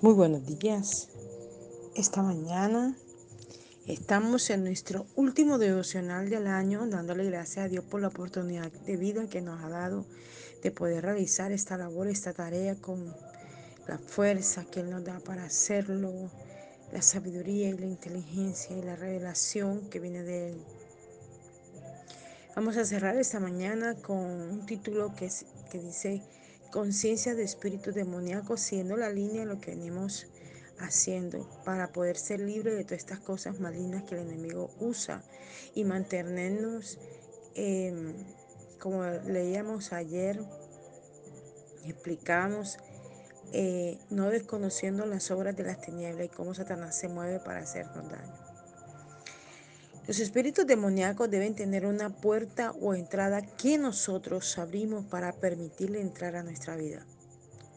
Muy buenos días. Esta mañana estamos en nuestro último devocional del año, dándole gracias a Dios por la oportunidad de vida que nos ha dado de poder realizar esta labor, esta tarea con la fuerza que Él nos da para hacerlo, la sabiduría y la inteligencia y la revelación que viene de Él. Vamos a cerrar esta mañana con un título que, que dice conciencia de espíritus demoníacos, siendo la línea lo que venimos haciendo para poder ser libre de todas estas cosas malignas que el enemigo usa y mantenernos, eh, como leíamos ayer, explicamos, eh, no desconociendo las obras de las tinieblas y cómo Satanás se mueve para hacernos daño. Los espíritus demoníacos deben tener una puerta o entrada que nosotros abrimos para permitirle entrar a nuestra vida.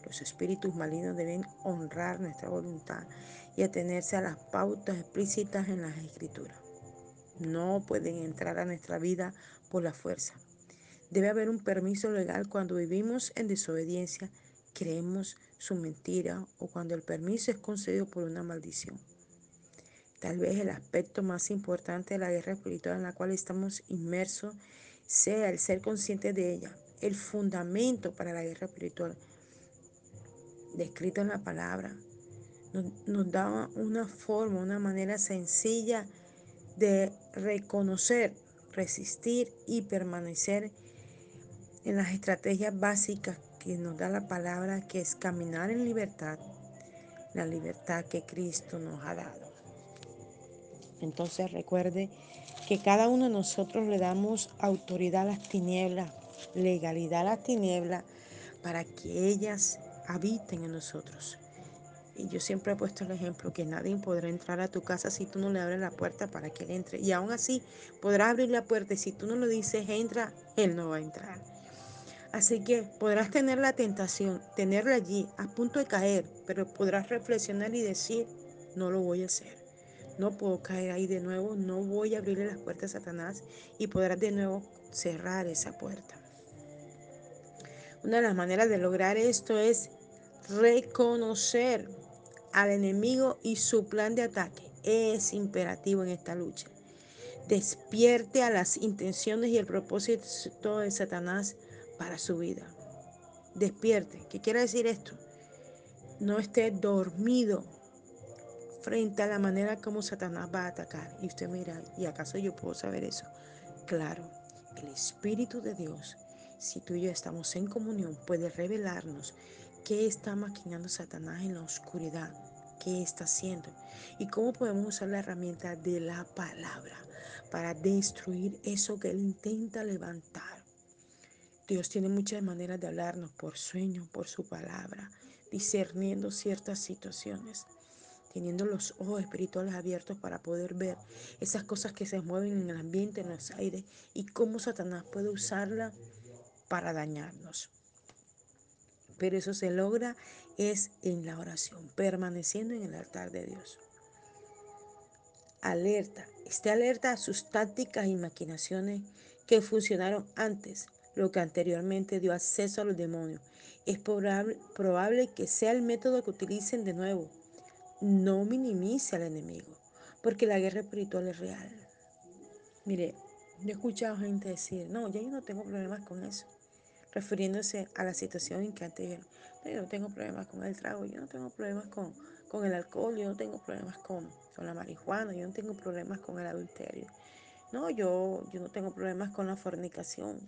Los espíritus malignos deben honrar nuestra voluntad y atenerse a las pautas explícitas en las escrituras. No pueden entrar a nuestra vida por la fuerza. Debe haber un permiso legal cuando vivimos en desobediencia, creemos su mentira o cuando el permiso es concedido por una maldición. Tal vez el aspecto más importante de la guerra espiritual en la cual estamos inmersos sea el ser consciente de ella, el fundamento para la guerra espiritual descrito en la palabra. Nos, nos da una forma, una manera sencilla de reconocer, resistir y permanecer en las estrategias básicas que nos da la palabra, que es caminar en libertad, la libertad que Cristo nos ha dado. Entonces recuerde que cada uno de nosotros le damos autoridad a las tinieblas, legalidad a las tinieblas, para que ellas habiten en nosotros. Y yo siempre he puesto el ejemplo que nadie podrá entrar a tu casa si tú no le abres la puerta para que él entre. Y aún así podrá abrir la puerta y si tú no lo dices entra, él no va a entrar. Así que podrás tener la tentación, tenerla allí a punto de caer, pero podrás reflexionar y decir, no lo voy a hacer. No puedo caer ahí de nuevo, no voy a abrirle las puertas a Satanás y podrás de nuevo cerrar esa puerta. Una de las maneras de lograr esto es reconocer al enemigo y su plan de ataque. Es imperativo en esta lucha. Despierte a las intenciones y el propósito de Satanás para su vida. Despierte. ¿Qué quiere decir esto? No esté dormido frente a la manera como Satanás va a atacar. Y usted mira, ¿y acaso yo puedo saber eso? Claro, el Espíritu de Dios, si tú y yo estamos en comunión, puede revelarnos qué está maquinando Satanás en la oscuridad, qué está haciendo y cómo podemos usar la herramienta de la palabra para destruir eso que él intenta levantar. Dios tiene muchas maneras de hablarnos por sueño, por su palabra, discerniendo ciertas situaciones teniendo los ojos espirituales abiertos para poder ver esas cosas que se mueven en el ambiente, en los aires, y cómo Satanás puede usarla para dañarnos. Pero eso se logra es en la oración, permaneciendo en el altar de Dios. Alerta, esté alerta a sus tácticas y maquinaciones que funcionaron antes, lo que anteriormente dio acceso a los demonios. Es probable, probable que sea el método que utilicen de nuevo no minimice al enemigo, porque la guerra espiritual es real. Mire, yo he escuchado gente decir, no, ya yo no tengo problemas con eso, refiriéndose a la situación en que antes dijeron, no, yo no tengo problemas con el trago, yo no tengo problemas con, con el alcohol, yo no tengo problemas con, con la marihuana, yo no tengo problemas con el adulterio. No, yo, yo no tengo problemas con la fornicación,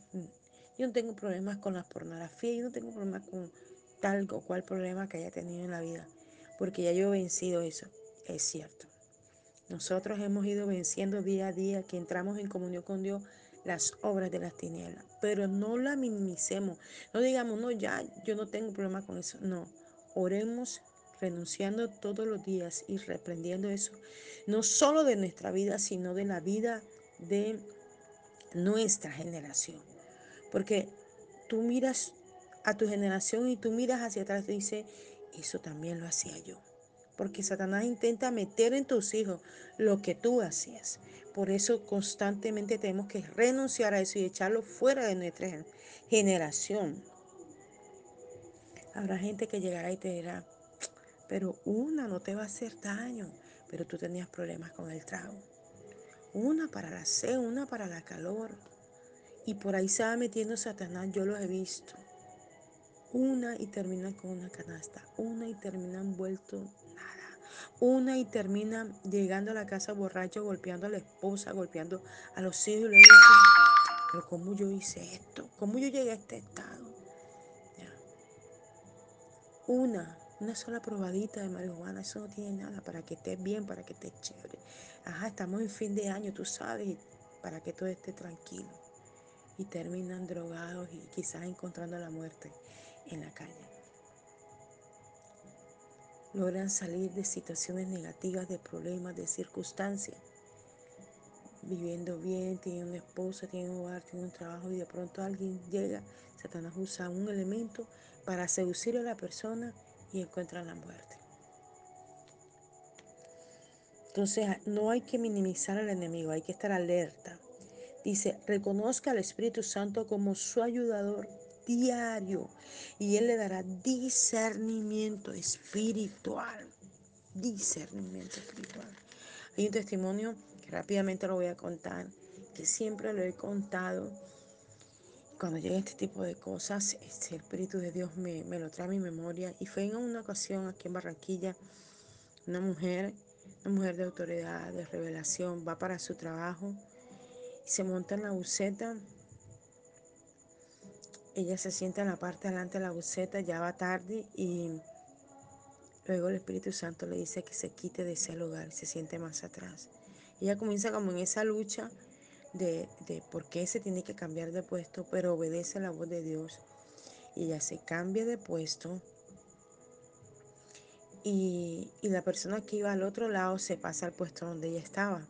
yo no tengo problemas con la pornografía, yo no tengo problemas con tal o cual problema que haya tenido en la vida porque ya yo he vencido eso. Es cierto. Nosotros hemos ido venciendo día a día que entramos en comunión con Dios las obras de las tinieblas, pero no la minimicemos. No digamos, no, ya yo no tengo problema con eso. No, oremos renunciando todos los días y reprendiendo eso, no solo de nuestra vida, sino de la vida de nuestra generación. Porque tú miras a tu generación y tú miras hacia atrás y dices, eso también lo hacía yo. Porque Satanás intenta meter en tus hijos lo que tú hacías. Por eso constantemente tenemos que renunciar a eso y echarlo fuera de nuestra generación. Habrá gente que llegará y te dirá, pero una no te va a hacer daño, pero tú tenías problemas con el trago. Una para la sed, una para la calor. Y por ahí se va metiendo Satanás, yo lo he visto. Una y terminan con una canasta, una y terminan vuelto nada. Una y terminan llegando a la casa borracho, golpeando a la esposa, golpeando a los hijos. Y le dicen, pero ¿cómo yo hice esto? ¿Cómo yo llegué a este estado? Una, una sola probadita de marihuana, eso no tiene nada para que estés bien, para que estés chévere. Ajá, estamos en fin de año, tú sabes, para que todo esté tranquilo. Y terminan drogados y quizás encontrando la muerte en la calle. Logran salir de situaciones negativas, de problemas, de circunstancias. Viviendo bien, tienen una esposa, tienen un hogar, tienen un trabajo y de pronto alguien llega, Satanás usa un elemento para seducir a la persona y encuentran la muerte. Entonces no hay que minimizar al enemigo, hay que estar alerta. Dice, reconozca al Espíritu Santo como su ayudador diario y Él le dará discernimiento espiritual. Discernimiento espiritual. Hay un testimonio que rápidamente lo voy a contar, que siempre lo he contado. Cuando llega este tipo de cosas, este, el Espíritu de Dios me, me lo trae a mi memoria. Y fue en una ocasión aquí en Barranquilla, una mujer, una mujer de autoridad, de revelación, va para su trabajo y se monta en la buceta ella se sienta en la parte delante de la buceta, ya va tarde y luego el Espíritu Santo le dice que se quite de ese lugar se siente más atrás. Ella comienza como en esa lucha de, de por qué se tiene que cambiar de puesto, pero obedece a la voz de Dios. Y ella se cambia de puesto y, y la persona que iba al otro lado se pasa al puesto donde ella estaba.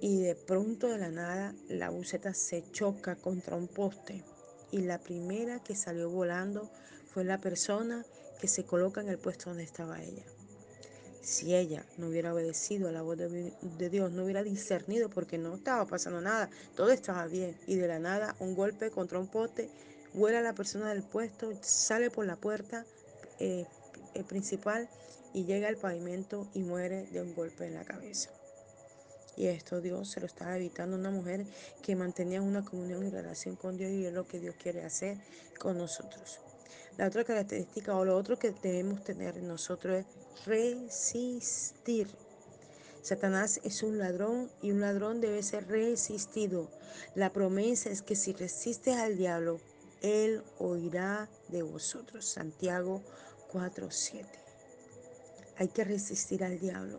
Y de pronto de la nada la buceta se choca contra un poste y la primera que salió volando fue la persona que se coloca en el puesto donde estaba ella. Si ella no hubiera obedecido a la voz de, Dios, no hubiera discernido porque no estaba pasando nada, todo estaba bien y de la nada un golpe contra un poste, vuela la persona del puesto, sale por la puerta eh, principal y llega al pavimento y muere de un golpe en la cabeza. Y esto Dios se lo estaba evitando una mujer que mantenía una comunión y relación con Dios y es lo que Dios quiere hacer con nosotros. La otra característica o lo otro que debemos tener en nosotros es resistir. Satanás es un ladrón y un ladrón debe ser resistido. La promesa es que si resistes al diablo, él oirá de vosotros. Santiago 4:7. Hay que resistir al diablo.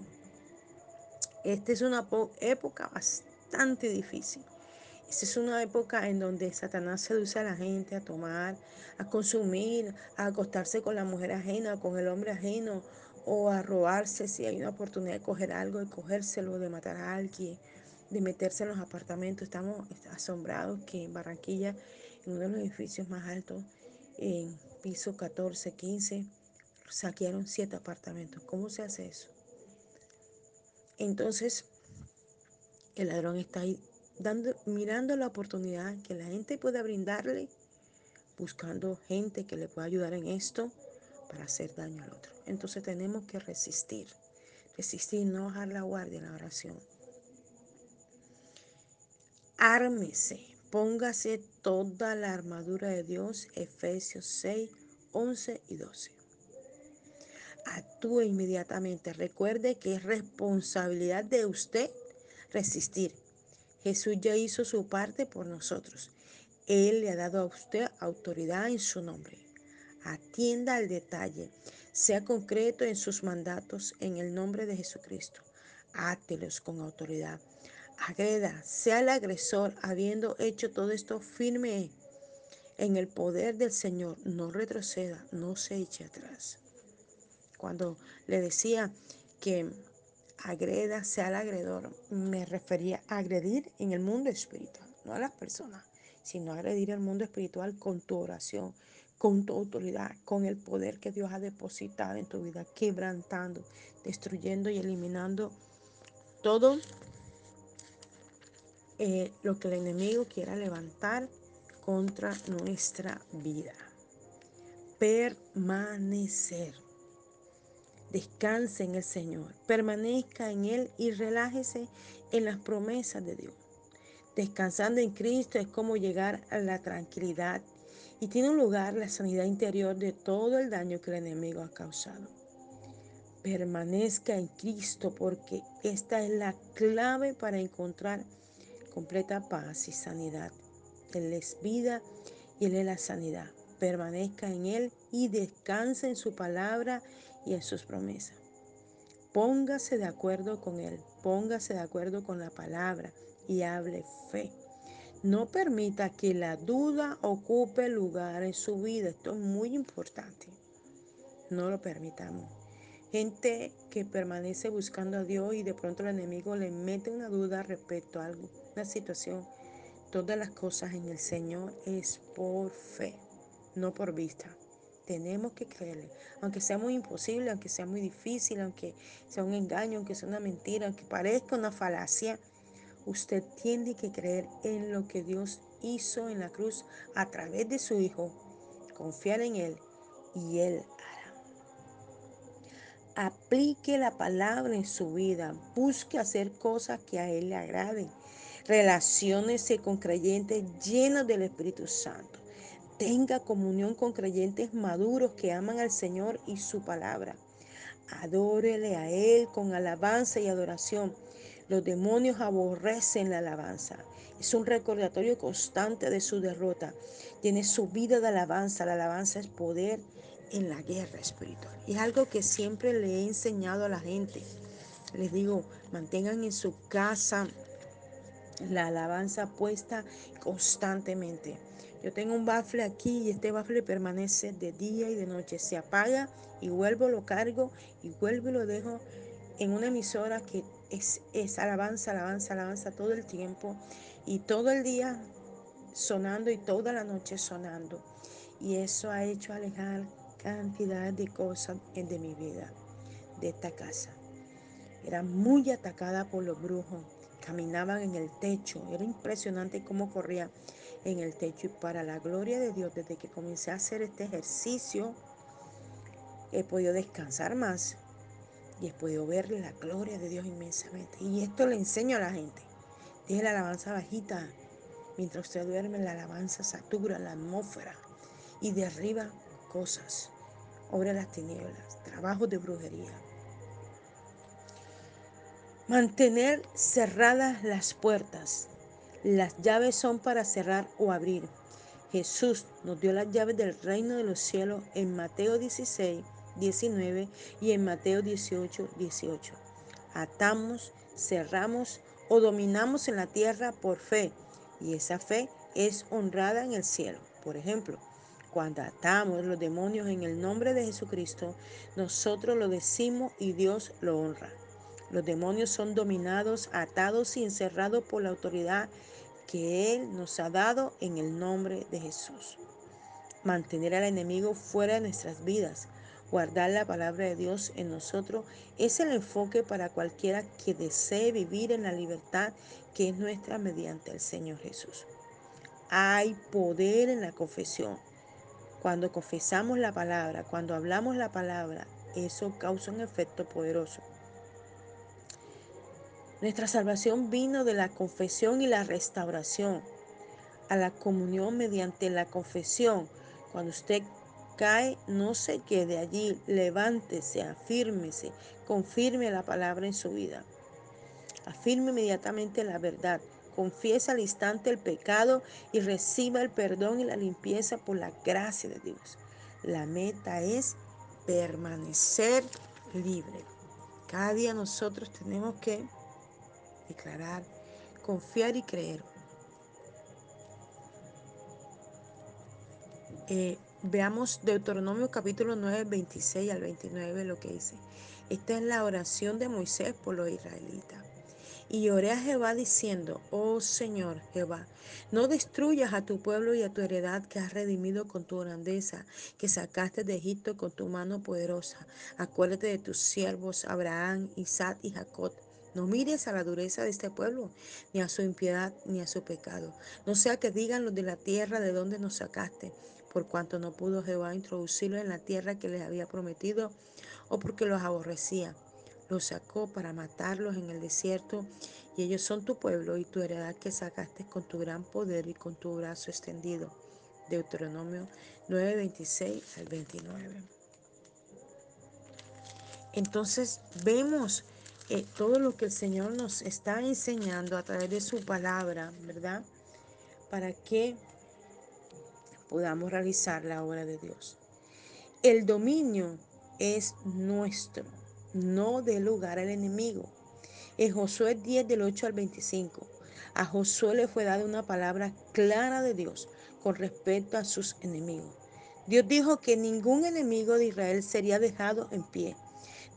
Esta es una época bastante difícil. Esta es una época en donde Satanás seduce a la gente a tomar, a consumir, a acostarse con la mujer ajena, con el hombre ajeno, o a robarse si hay una oportunidad de coger algo, de cogérselo, de matar a alguien, de meterse en los apartamentos. Estamos asombrados que en Barranquilla, en uno de los edificios más altos, en piso 14, 15, saquearon siete apartamentos. ¿Cómo se hace eso? Entonces, el ladrón está ahí dando, mirando la oportunidad que la gente pueda brindarle, buscando gente que le pueda ayudar en esto para hacer daño al otro. Entonces tenemos que resistir, resistir, no bajar la guardia en la oración. Ármese, póngase toda la armadura de Dios, Efesios 6, 11 y 12 actúe inmediatamente. Recuerde que es responsabilidad de usted resistir. Jesús ya hizo su parte por nosotros. Él le ha dado a usted autoridad en su nombre. Atienda al detalle. Sea concreto en sus mandatos en el nombre de Jesucristo. Átelos con autoridad. Agreda, sea el agresor, habiendo hecho todo esto firme en el poder del Señor. No retroceda, no se eche atrás cuando le decía que agreda, sea el agredor, me refería a agredir en el mundo espiritual, no a las personas, sino a agredir el mundo espiritual con tu oración, con tu autoridad, con el poder que Dios ha depositado en tu vida, quebrantando, destruyendo y eliminando todo eh, lo que el enemigo quiera levantar contra nuestra vida. Permanecer Descanse en el Señor, permanezca en Él y relájese en las promesas de Dios. Descansando en Cristo es como llegar a la tranquilidad y tiene un lugar la sanidad interior de todo el daño que el enemigo ha causado. Permanezca en Cristo porque esta es la clave para encontrar completa paz y sanidad. Él es vida y Él es la sanidad. Permanezca en Él y descanse en su palabra y en sus promesas. Póngase de acuerdo con Él, póngase de acuerdo con la palabra y hable fe. No permita que la duda ocupe lugar en su vida. Esto es muy importante. No lo permitamos. Gente que permanece buscando a Dios y de pronto el enemigo le mete una duda respecto a algo, una situación. Todas las cosas en el Señor es por fe, no por vista. Tenemos que creerle, aunque sea muy imposible, aunque sea muy difícil, aunque sea un engaño, aunque sea una mentira, aunque parezca una falacia. Usted tiene que creer en lo que Dios hizo en la cruz a través de su Hijo, confiar en Él y Él Aplique la palabra en su vida. Busque hacer cosas que a Él le agraden. Relaciónese con creyentes llenos del Espíritu Santo. Tenga comunión con creyentes maduros que aman al Señor y su palabra. Adórele a Él con alabanza y adoración. Los demonios aborrecen la alabanza. Es un recordatorio constante de su derrota. Tiene su vida de alabanza. La alabanza es poder en la guerra espiritual. Y es algo que siempre le he enseñado a la gente. Les digo, mantengan en su casa la alabanza puesta constantemente. Yo tengo un bafle aquí y este bafle permanece de día y de noche. Se apaga y vuelvo, lo cargo y vuelvo y lo dejo en una emisora que es, es alabanza, alabanza, alabanza todo el tiempo y todo el día sonando y toda la noche sonando. Y eso ha hecho alejar cantidad de cosas de mi vida, de esta casa. Era muy atacada por los brujos. Caminaban en el techo. Era impresionante cómo corría en el techo. Y para la gloria de Dios, desde que comencé a hacer este ejercicio, he podido descansar más y he podido ver la gloria de Dios inmensamente. Y esto le enseño a la gente. Deje la alabanza bajita. Mientras usted duerme, la alabanza satura la atmósfera y derriba cosas, obra las tinieblas, trabajo de brujería. Mantener cerradas las puertas. Las llaves son para cerrar o abrir. Jesús nos dio las llaves del reino de los cielos en Mateo 16, 19 y en Mateo 18, 18. Atamos, cerramos o dominamos en la tierra por fe y esa fe es honrada en el cielo. Por ejemplo, cuando atamos los demonios en el nombre de Jesucristo, nosotros lo decimos y Dios lo honra. Los demonios son dominados, atados y encerrados por la autoridad que Él nos ha dado en el nombre de Jesús. Mantener al enemigo fuera de nuestras vidas, guardar la palabra de Dios en nosotros, es el enfoque para cualquiera que desee vivir en la libertad que es nuestra mediante el Señor Jesús. Hay poder en la confesión. Cuando confesamos la palabra, cuando hablamos la palabra, eso causa un efecto poderoso. Nuestra salvación vino de la confesión y la restauración a la comunión mediante la confesión. Cuando usted cae, no se quede allí, levántese, afírmese, confirme la palabra en su vida. Afirme inmediatamente la verdad. Confiesa al instante el pecado y reciba el perdón y la limpieza por la gracia de Dios. La meta es permanecer libre. Cada día nosotros tenemos que declarar, confiar y creer. Eh, veamos Deuteronomio capítulo 9, 26 al 29 lo que dice. Esta es la oración de Moisés por los israelitas. Y oré a Jehová diciendo, oh Señor Jehová, no destruyas a tu pueblo y a tu heredad que has redimido con tu grandeza, que sacaste de Egipto con tu mano poderosa. Acuérdate de tus siervos Abraham, Isaac y Jacob. No mires a la dureza de este pueblo, ni a su impiedad, ni a su pecado. No sea que digan los de la tierra de donde nos sacaste por cuanto no pudo Jehová introducirlos en la tierra que les había prometido, o porque los aborrecía. Los sacó para matarlos en el desierto, y ellos son tu pueblo y tu heredad que sacaste con tu gran poder y con tu brazo extendido. Deuteronomio 9, 26 al 29. Entonces vemos todo lo que el Señor nos está enseñando a través de su palabra, ¿verdad? Para que podamos realizar la obra de Dios. El dominio es nuestro, no de lugar al enemigo. En Josué 10 del 8 al 25, a Josué le fue dada una palabra clara de Dios con respecto a sus enemigos. Dios dijo que ningún enemigo de Israel sería dejado en pie.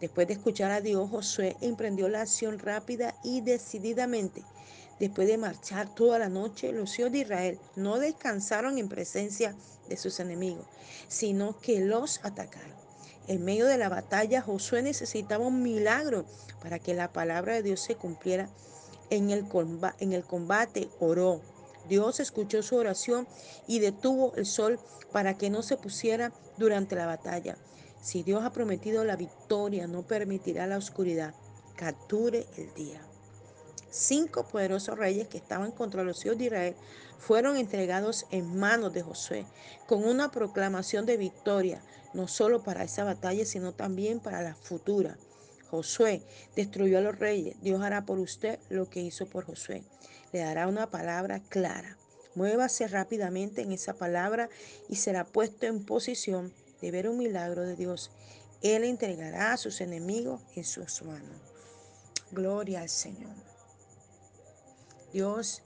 Después de escuchar a Dios, Josué emprendió la acción rápida y decididamente. Después de marchar toda la noche, los hijos de Israel no descansaron en presencia de sus enemigos, sino que los atacaron. En medio de la batalla, Josué necesitaba un milagro para que la palabra de Dios se cumpliera. En el, combate, en el combate oró. Dios escuchó su oración y detuvo el sol para que no se pusiera durante la batalla. Si Dios ha prometido la victoria, no permitirá la oscuridad. Capture el día. Cinco poderosos reyes que estaban contra los hijos de Israel fueron entregados en manos de Josué con una proclamación de victoria, no solo para esa batalla, sino también para la futura. Josué destruyó a los reyes. Dios hará por usted lo que hizo por Josué. Le dará una palabra clara. Muévase rápidamente en esa palabra y será puesto en posición de ver un milagro de Dios. Él entregará a sus enemigos en sus manos. Gloria al Señor. Dios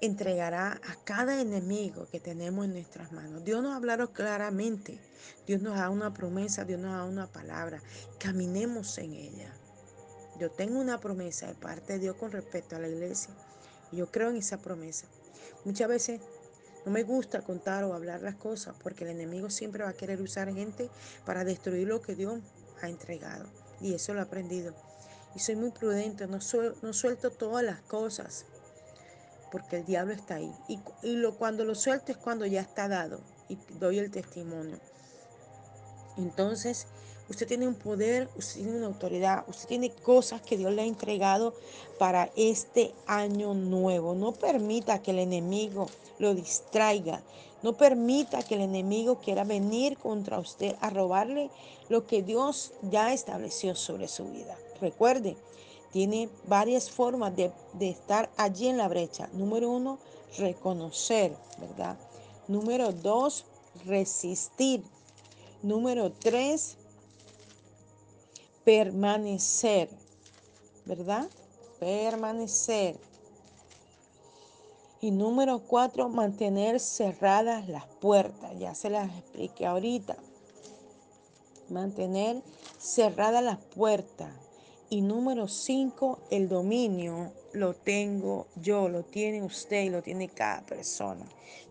entregará a cada enemigo que tenemos en nuestras manos. Dios nos hablará claramente. Dios nos da una promesa, Dios nos da una palabra. Caminemos en ella. Yo tengo una promesa de parte de Dios con respecto a la iglesia. Yo creo en esa promesa. Muchas veces no me gusta contar o hablar las cosas porque el enemigo siempre va a querer usar gente para destruir lo que Dios ha entregado. Y eso lo he aprendido. Y soy muy prudente, no, no suelto todas las cosas porque el diablo está ahí. Y, y lo, cuando lo suelto es cuando ya está dado y doy el testimonio. Entonces, Usted tiene un poder, usted tiene una autoridad, usted tiene cosas que Dios le ha entregado para este año nuevo. No permita que el enemigo lo distraiga. No permita que el enemigo quiera venir contra usted a robarle lo que Dios ya estableció sobre su vida. Recuerde, tiene varias formas de, de estar allí en la brecha. Número uno, reconocer, ¿verdad? Número dos, resistir. Número tres, permanecer, ¿verdad? Permanecer. Y número cuatro, mantener cerradas las puertas. Ya se las expliqué ahorita. Mantener cerradas las puertas. Y número cinco, el dominio lo tengo yo, lo tiene usted y lo tiene cada persona.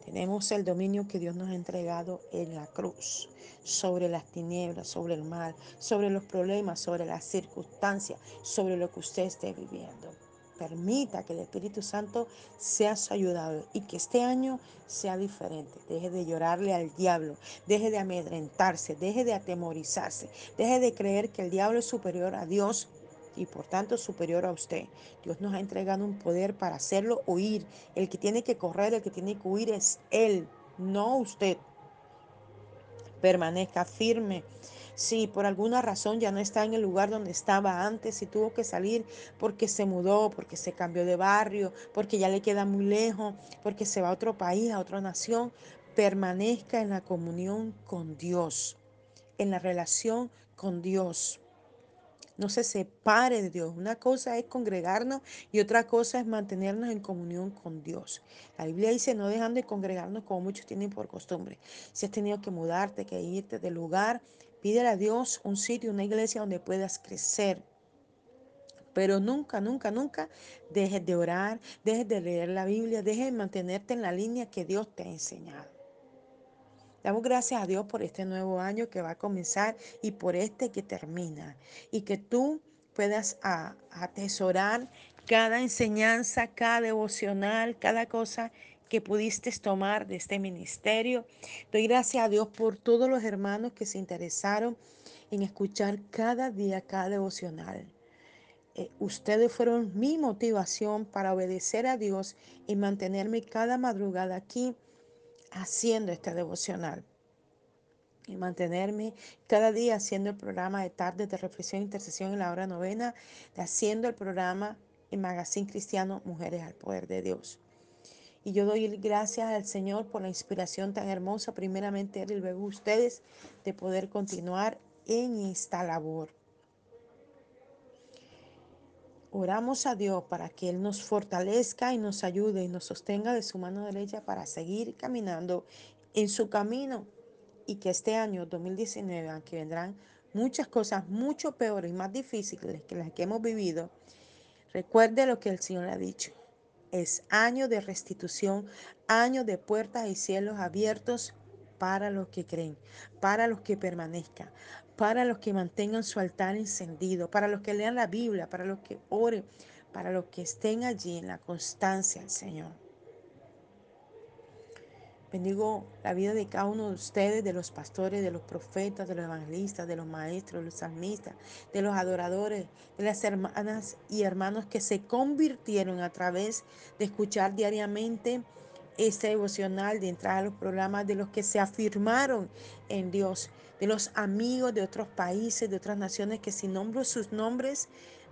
Tenemos el dominio que Dios nos ha entregado en la cruz sobre las tinieblas, sobre el mal, sobre los problemas, sobre las circunstancias, sobre lo que usted esté viviendo. Permita que el Espíritu Santo sea su ayudador y que este año sea diferente. Deje de llorarle al diablo, deje de amedrentarse, deje de atemorizarse, deje de creer que el diablo es superior a Dios y por tanto superior a usted. Dios nos ha entregado un poder para hacerlo huir. El que tiene que correr, el que tiene que huir es Él, no usted. Permanezca firme. Si por alguna razón ya no está en el lugar donde estaba antes, y tuvo que salir porque se mudó, porque se cambió de barrio, porque ya le queda muy lejos, porque se va a otro país, a otra nación, permanezca en la comunión con Dios, en la relación con Dios no se separe de Dios. Una cosa es congregarnos y otra cosa es mantenernos en comunión con Dios. La Biblia dice no dejando de congregarnos como muchos tienen por costumbre. Si has tenido que mudarte, que irte del lugar, pídele a Dios un sitio, una iglesia donde puedas crecer. Pero nunca, nunca, nunca dejes de orar, dejes de leer la Biblia, dejes de mantenerte en la línea que Dios te ha enseñado. Damos gracias a Dios por este nuevo año que va a comenzar y por este que termina. Y que tú puedas atesorar cada enseñanza, cada devocional, cada cosa que pudiste tomar de este ministerio. Doy gracias a Dios por todos los hermanos que se interesaron en escuchar cada día cada devocional. Eh, ustedes fueron mi motivación para obedecer a Dios y mantenerme cada madrugada aquí haciendo este devocional. Y mantenerme cada día haciendo el programa de tardes de reflexión e intercesión en la hora novena, haciendo el programa en Magazine Cristiano Mujeres al Poder de Dios. Y yo doy gracias al Señor por la inspiración tan hermosa, primeramente Él y luego ustedes, de poder continuar en esta labor. Oramos a Dios para que Él nos fortalezca y nos ayude y nos sostenga de su mano derecha para seguir caminando en su camino y que este año 2019, aunque vendrán muchas cosas mucho peores y más difíciles que las que hemos vivido, recuerde lo que el Señor ha dicho. Es año de restitución, año de puertas y cielos abiertos para los que creen, para los que permanezcan, para los que mantengan su altar encendido, para los que lean la Biblia, para los que oren, para los que estén allí en la constancia Señor. Bendigo la vida de cada uno de ustedes, de los pastores, de los profetas, de los evangelistas, de los maestros, de los salmistas, de los adoradores, de las hermanas y hermanos que se convirtieron a través de escuchar diariamente este devocional, de entrar a los programas, de los que se afirmaron en Dios, de los amigos de otros países, de otras naciones, que si nombro sus nombres,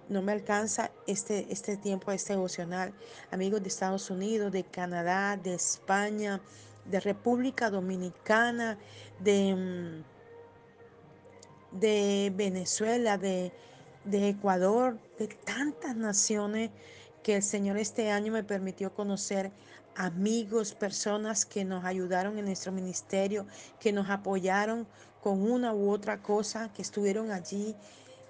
no me alcanza este, este tiempo, este devocional. Amigos de Estados Unidos, de Canadá, de España, de República Dominicana, de, mm, de Venezuela, de, de Ecuador, de tantas naciones que el Señor este año me permitió conocer amigos, personas que nos ayudaron en nuestro ministerio, que nos apoyaron con una u otra cosa, que estuvieron allí,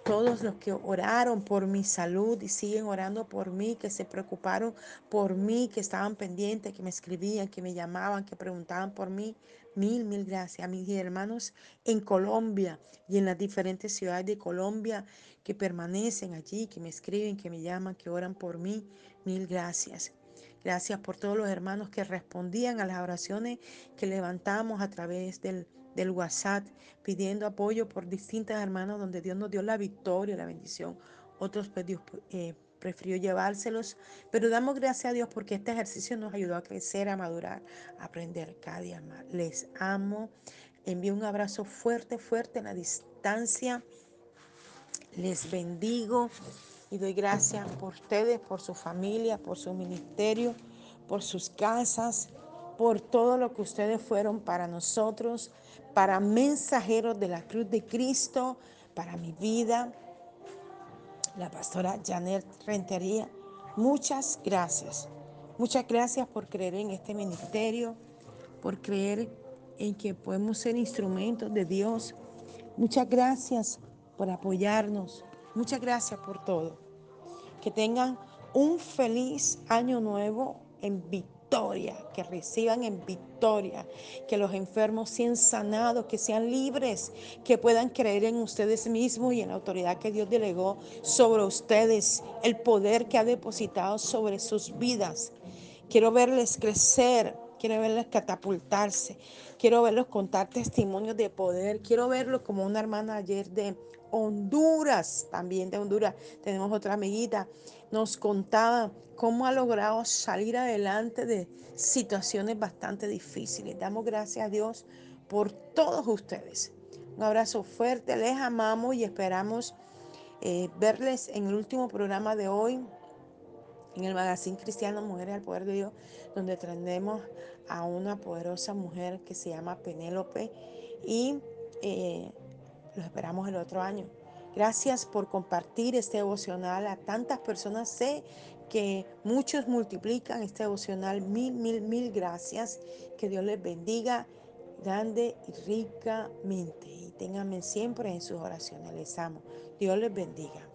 todos los que oraron por mi salud y siguen orando por mí, que se preocuparon por mí, que estaban pendientes, que me escribían, que me llamaban, que preguntaban por mí. Mil, mil gracias a mis hermanos en Colombia y en las diferentes ciudades de Colombia que permanecen allí, que me escriben, que me llaman, que oran por mí. Mil gracias. Gracias por todos los hermanos que respondían a las oraciones que levantamos a través del, WhatsApp, pidiendo apoyo por distintas hermanas donde Dios nos dio la victoria, la bendición. Otros pues Dios eh, prefirió llevárselos, pero damos gracias a Dios porque este ejercicio nos ayudó a crecer, a madurar, a aprender cada día más. Les amo. Envío un abrazo fuerte, fuerte en la distancia. Les bendigo y doy gracias por ustedes, por su familia, por su ministerio, por sus casas, por todo lo que ustedes fueron para nosotros, para mensajeros de la cruz de Cristo, para mi vida. La pastora Janet Rentería, muchas gracias. Muchas gracias por creer en este ministerio, por creer en que podemos ser instrumentos de Dios. Muchas gracias por apoyarnos. Muchas gracias por todo. Que tengan un feliz año nuevo en victoria, que reciban en victoria, que los enfermos sean sanados, que sean libres, que puedan creer en ustedes mismos y en la autoridad que Dios delegó sobre ustedes, el poder que ha depositado sobre sus vidas. Quiero verles crecer, quiero verles catapultarse, quiero verlos contar testimonios de poder, quiero verlos como una hermana ayer de Honduras, también de Honduras, tenemos otra amiguita, nos contaba cómo ha logrado salir adelante de situaciones bastante difíciles. Damos gracias a Dios por todos ustedes. Un abrazo fuerte, les amamos y esperamos eh, verles en el último programa de hoy, en el magazine cristiano Mujeres al Poder de Dios, donde tendremos a una poderosa mujer que se llama Penélope y eh, los esperamos el otro año. Gracias por compartir este devocional a tantas personas. Sé que muchos multiplican este devocional. Mil, mil, mil gracias. Que Dios les bendiga grande y ricamente. Y ténganme siempre en sus oraciones. Les amo. Dios les bendiga.